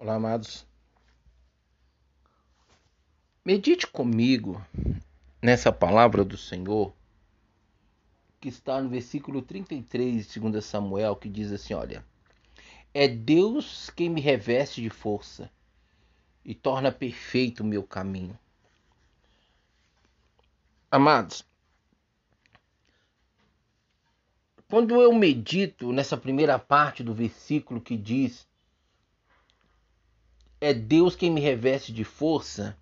Olá, amados. Medite comigo nessa palavra do Senhor que está no versículo 33 de 2 Samuel, que diz assim: Olha, é Deus quem me reveste de força e torna perfeito o meu caminho. Amados, quando eu medito nessa primeira parte do versículo que diz é Deus quem me reveste de força,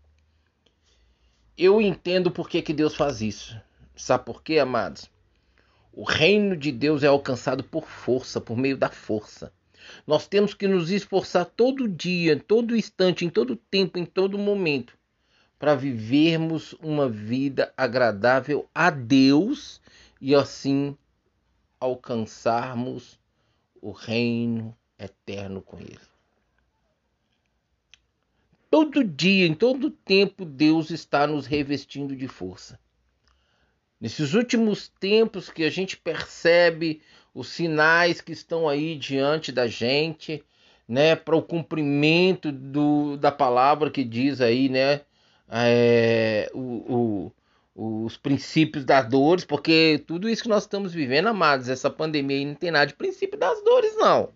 eu entendo por que, que Deus faz isso. Sabe por quê, amados? O reino de Deus é alcançado por força, por meio da força. Nós temos que nos esforçar todo dia, todo instante, em todo tempo, em todo momento, para vivermos uma vida agradável a Deus e assim alcançarmos o reino eterno com Ele. Todo dia, em todo tempo, Deus está nos revestindo de força. Nesses últimos tempos que a gente percebe os sinais que estão aí diante da gente, né, para o cumprimento do, da palavra que diz aí, né, é, o, o, os princípios das dores, porque tudo isso que nós estamos vivendo, amados, essa pandemia aí não tem nada de princípio das dores, não.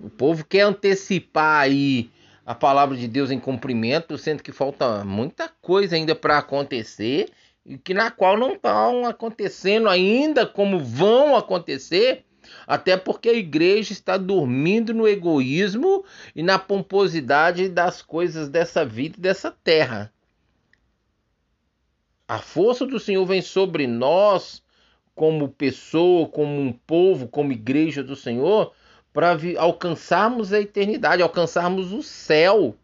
O povo quer antecipar aí a palavra de Deus em cumprimento, sendo que falta muita coisa ainda para acontecer e que na qual não estão acontecendo ainda como vão acontecer, até porque a igreja está dormindo no egoísmo e na pomposidade das coisas dessa vida e dessa terra. A força do Senhor vem sobre nós como pessoa, como um povo, como igreja do Senhor, para alcançarmos a eternidade, alcançarmos o céu.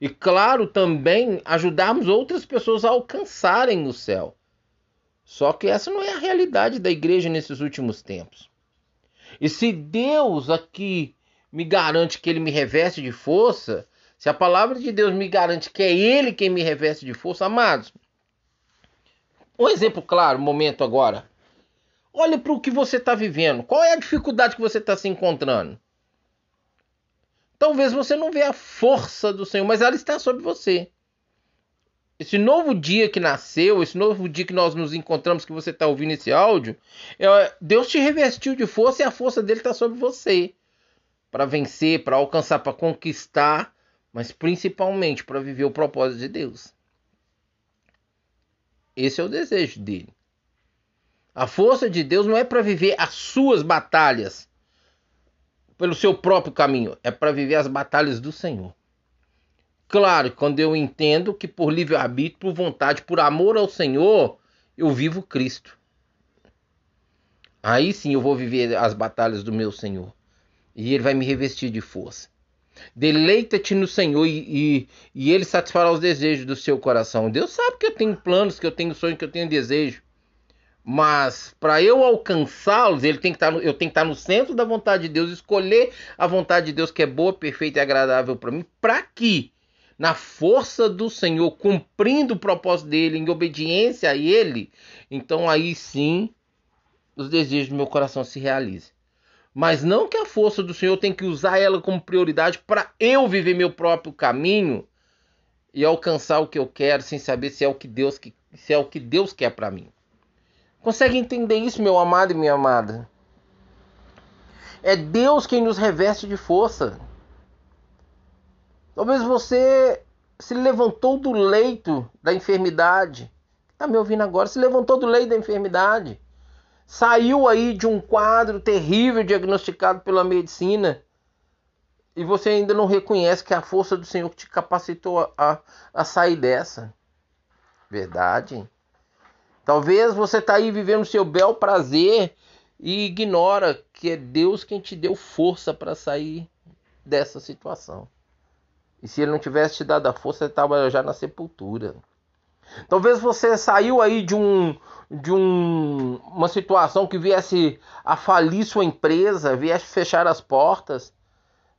E claro, também ajudarmos outras pessoas a alcançarem o céu. Só que essa não é a realidade da igreja nesses últimos tempos. E se Deus aqui me garante que ele me reveste de força, se a palavra de Deus me garante que é ele quem me reveste de força, amados. Um exemplo claro, momento agora. Olhe para o que você está vivendo. Qual é a dificuldade que você está se encontrando? Talvez você não vê a força do Senhor, mas ela está sobre você. Esse novo dia que nasceu, esse novo dia que nós nos encontramos, que você está ouvindo esse áudio, é, Deus te revestiu de força e a força dele está sobre você. Para vencer, para alcançar, para conquistar, mas principalmente para viver o propósito de Deus. Esse é o desejo dele. A força de Deus não é para viver as suas batalhas pelo seu próprio caminho, é para viver as batalhas do Senhor. Claro, quando eu entendo que por livre-arbítrio, por vontade, por amor ao Senhor, eu vivo Cristo. Aí sim eu vou viver as batalhas do meu Senhor. E Ele vai me revestir de força. Deleita-te no Senhor e, e, e, Ele satisfará os desejos do seu coração. Deus sabe que eu tenho planos, que eu tenho sonhos, que eu tenho desejo. Mas para eu alcançá-los, ele tem que estar, tá eu tenho que estar tá no centro da vontade de Deus, escolher a vontade de Deus que é boa, perfeita e agradável para mim, para que na força do Senhor, cumprindo o propósito dele, em obediência a ele, então aí sim os desejos do meu coração se realizem. Mas não que a força do Senhor tem que usar ela como prioridade para eu viver meu próprio caminho e alcançar o que eu quero sem saber se é o que Deus, se é o que Deus quer para mim. Consegue entender isso, meu amado e minha amada? É Deus quem nos reveste de força. Talvez você se levantou do leito da enfermidade. Está me ouvindo agora? Se levantou do leito da enfermidade. Saiu aí de um quadro terrível diagnosticado pela medicina. E você ainda não reconhece que a força do Senhor te capacitou a, a, a sair dessa. Verdade. Talvez você está aí vivendo seu bel prazer e ignora que é Deus quem te deu força para sair dessa situação. E se ele não tivesse te dado a força, você estava já na sepultura. Talvez você saiu aí de um de um, uma situação que viesse a falir sua empresa, viesse fechar as portas,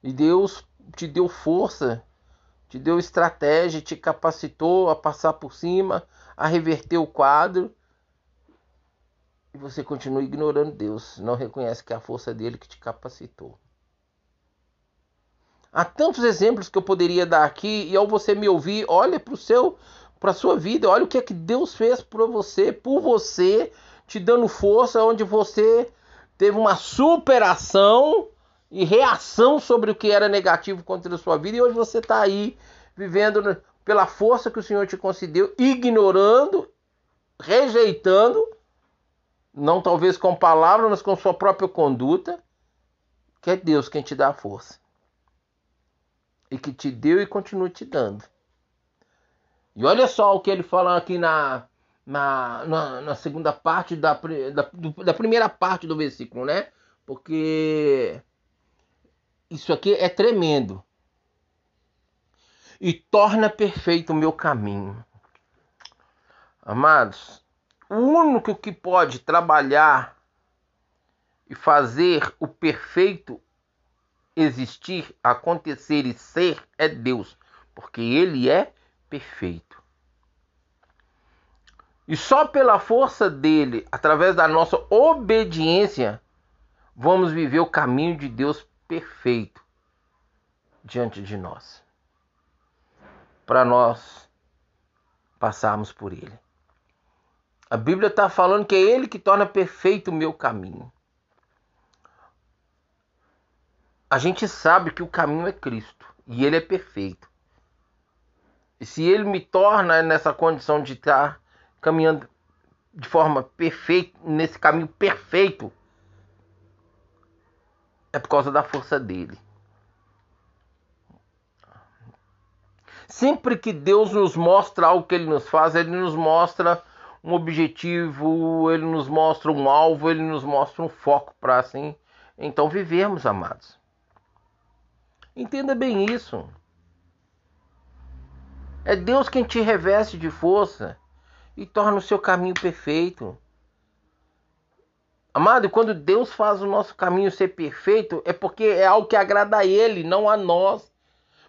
e Deus te deu força, te deu estratégia, te capacitou a passar por cima, a reverter o quadro e você continua ignorando Deus, não reconhece que é a força dele que te capacitou. Há tantos exemplos que eu poderia dar aqui e ao você me ouvir, olha para o seu, para a sua vida, olha o que é que Deus fez por você, por você, te dando força, onde você teve uma superação e reação sobre o que era negativo contra a sua vida e hoje você está aí vivendo pela força que o Senhor te concedeu, ignorando, rejeitando, não talvez com palavras, mas com sua própria conduta, que é Deus quem te dá a força. E que te deu e continua te dando. E olha só o que ele fala aqui na, na, na, na segunda parte da, da, da primeira parte do versículo, né? Porque isso aqui é tremendo. E torna perfeito o meu caminho. Amados, o único que pode trabalhar e fazer o perfeito existir, acontecer e ser é Deus, porque Ele é perfeito. E só pela força dele, através da nossa obediência, vamos viver o caminho de Deus perfeito diante de nós. Para nós passarmos por ele. A Bíblia está falando que é Ele que torna perfeito o meu caminho. A gente sabe que o caminho é Cristo e Ele é perfeito. E se Ele me torna nessa condição de estar caminhando de forma perfeita, nesse caminho perfeito, é por causa da força dele. Sempre que Deus nos mostra algo que Ele nos faz, Ele nos mostra um objetivo, ele nos mostra um alvo, ele nos mostra um foco para assim então vivermos, amados. Entenda bem isso. É Deus quem te reveste de força e torna o seu caminho perfeito. Amado, quando Deus faz o nosso caminho ser perfeito, é porque é algo que agrada a Ele, não a nós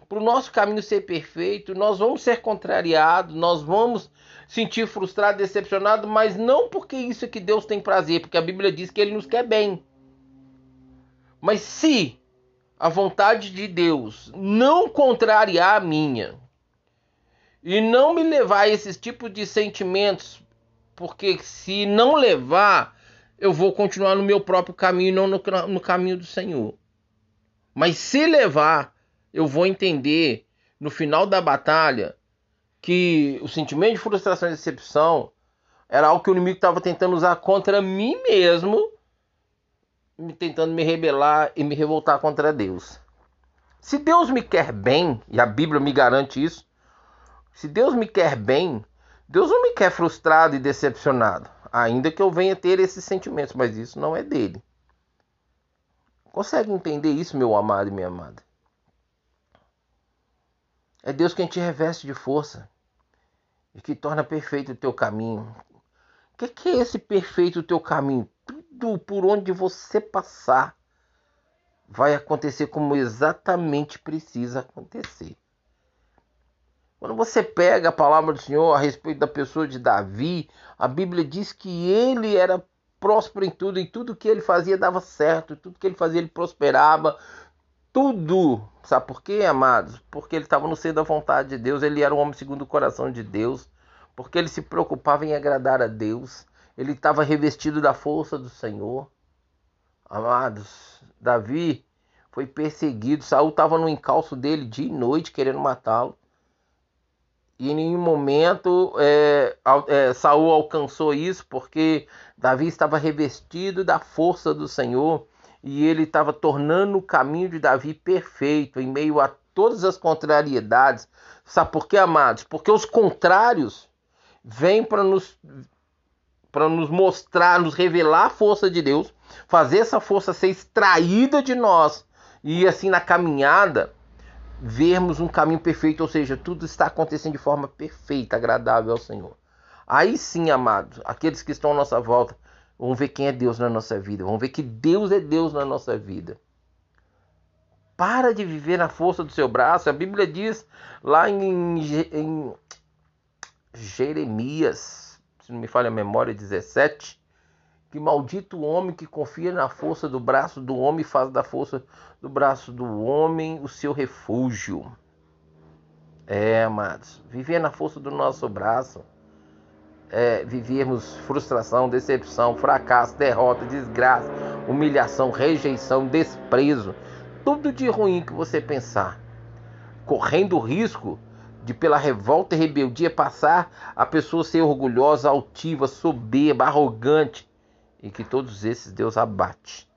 para o nosso caminho ser perfeito, nós vamos ser contrariados, nós vamos sentir frustrado, decepcionado, mas não porque isso é que Deus tem prazer, porque a Bíblia diz que Ele nos quer bem. Mas se a vontade de Deus não contrariar a minha e não me levar a esses tipos de sentimentos, porque se não levar, eu vou continuar no meu próprio caminho, não no, no caminho do Senhor. Mas se levar, eu vou entender no final da batalha que o sentimento de frustração e decepção era algo que o inimigo estava tentando usar contra mim mesmo, tentando me rebelar e me revoltar contra Deus. Se Deus me quer bem, e a Bíblia me garante isso, se Deus me quer bem, Deus não me quer frustrado e decepcionado, ainda que eu venha ter esses sentimentos, mas isso não é dele. Consegue entender isso, meu amado e minha amada? É Deus quem te reveste de força e que torna perfeito o teu caminho. O que, que é esse perfeito o teu caminho? Tudo por onde você passar vai acontecer como exatamente precisa acontecer. Quando você pega a palavra do Senhor a respeito da pessoa de Davi, a Bíblia diz que ele era próspero em tudo, e tudo que ele fazia dava certo, tudo que ele fazia ele prosperava, tudo. Sabe por quê, amados? Porque ele estava no centro da vontade de Deus, ele era um homem segundo o coração de Deus, porque ele se preocupava em agradar a Deus, ele estava revestido da força do Senhor. Amados, Davi foi perseguido, Saul estava no encalço dele dia e noite querendo matá-lo. Em nenhum momento é, é, Saul alcançou isso, porque Davi estava revestido da força do Senhor e ele estava tornando o caminho de Davi perfeito em meio a todas as contrariedades. Sabe por quê, amados? Porque os contrários vêm para nos para nos mostrar, nos revelar a força de Deus, fazer essa força ser extraída de nós e assim na caminhada vermos um caminho perfeito, ou seja, tudo está acontecendo de forma perfeita, agradável ao Senhor. Aí sim, amados, aqueles que estão à nossa volta Vamos ver quem é Deus na nossa vida. Vamos ver que Deus é Deus na nossa vida. Para de viver na força do seu braço. A Bíblia diz lá em, em Jeremias, se não me falha a memória, 17, Que maldito o homem que confia na força do braço do homem e faz da força do braço do homem o seu refúgio. É, amados, viver na força do nosso braço é vivermos frustração, decepção, fracasso, derrota, desgraça, humilhação, rejeição, desprezo, tudo de ruim que você pensar, correndo o risco de pela revolta e rebeldia passar a pessoa ser orgulhosa, altiva, soberba, arrogante e que todos esses Deus abate.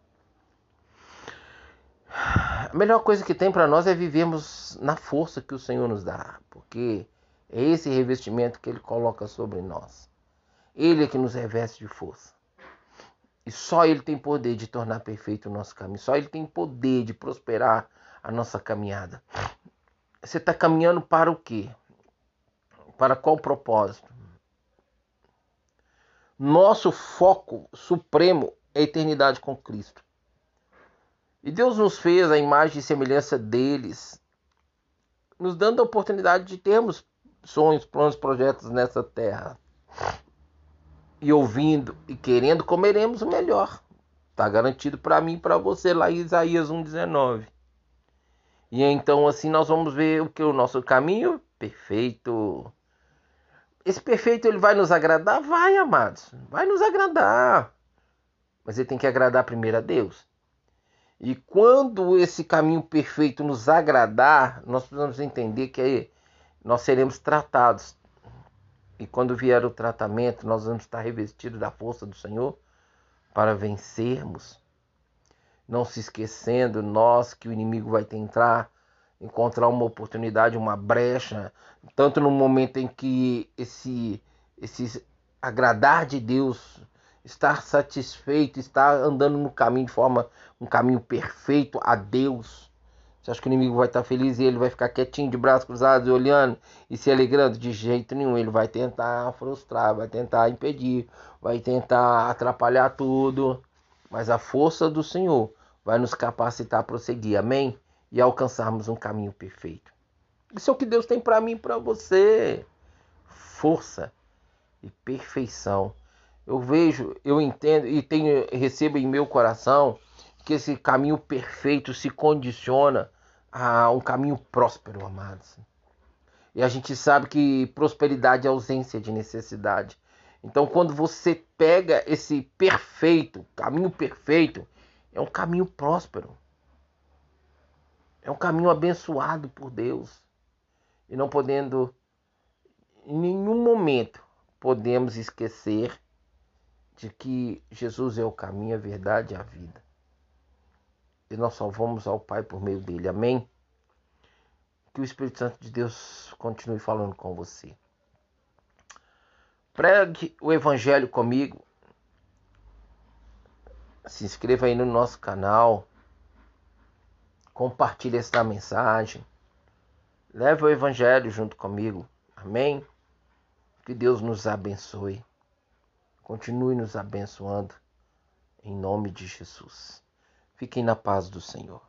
A melhor coisa que tem para nós é vivermos na força que o Senhor nos dá, porque é esse revestimento que Ele coloca sobre nós. Ele é que nos reveste de força. E só Ele tem poder de tornar perfeito o nosso caminho. Só Ele tem poder de prosperar a nossa caminhada. Você está caminhando para o quê? Para qual propósito? Nosso foco supremo é a eternidade com Cristo. E Deus nos fez a imagem e semelhança deles, nos dando a oportunidade de termos sonhos, planos, projetos nessa terra. E ouvindo e querendo, comeremos o melhor. Está garantido para mim e para você lá em Isaías 1,19. E então assim nós vamos ver o que o nosso caminho perfeito. Esse perfeito ele vai nos agradar? Vai, amados. Vai nos agradar. Mas ele tem que agradar primeiro a Deus. E quando esse caminho perfeito nos agradar, nós precisamos entender que nós seremos tratados. E quando vier o tratamento, nós vamos estar revestidos da força do Senhor para vencermos não se esquecendo nós que o inimigo vai tentar encontrar uma oportunidade, uma brecha, tanto no momento em que esse esse agradar de Deus, estar satisfeito, estar andando no caminho de forma um caminho perfeito a Deus. Você acha que o inimigo vai estar feliz e ele vai ficar quietinho de braços cruzados, olhando e se alegrando? De jeito nenhum. Ele vai tentar frustrar, vai tentar impedir, vai tentar atrapalhar tudo. Mas a força do Senhor vai nos capacitar a prosseguir, amém? E alcançarmos um caminho perfeito. Isso é o que Deus tem para mim e para você. Força e perfeição. Eu vejo, eu entendo e tenho recebo em meu coração que esse caminho perfeito se condiciona a um caminho próspero, amados. E a gente sabe que prosperidade é ausência de necessidade. Então, quando você pega esse perfeito, caminho perfeito, é um caminho próspero. É um caminho abençoado por Deus. E não podendo, em nenhum momento, podemos esquecer de que Jesus é o caminho, a verdade e a vida. E nós só vamos ao Pai por meio dele. Amém? Que o Espírito Santo de Deus continue falando com você. Pregue o Evangelho comigo se inscreva aí no nosso canal, compartilhe esta mensagem, leve o Evangelho junto comigo, amém? Que Deus nos abençoe, continue nos abençoando, em nome de Jesus. Fiquem na paz do Senhor.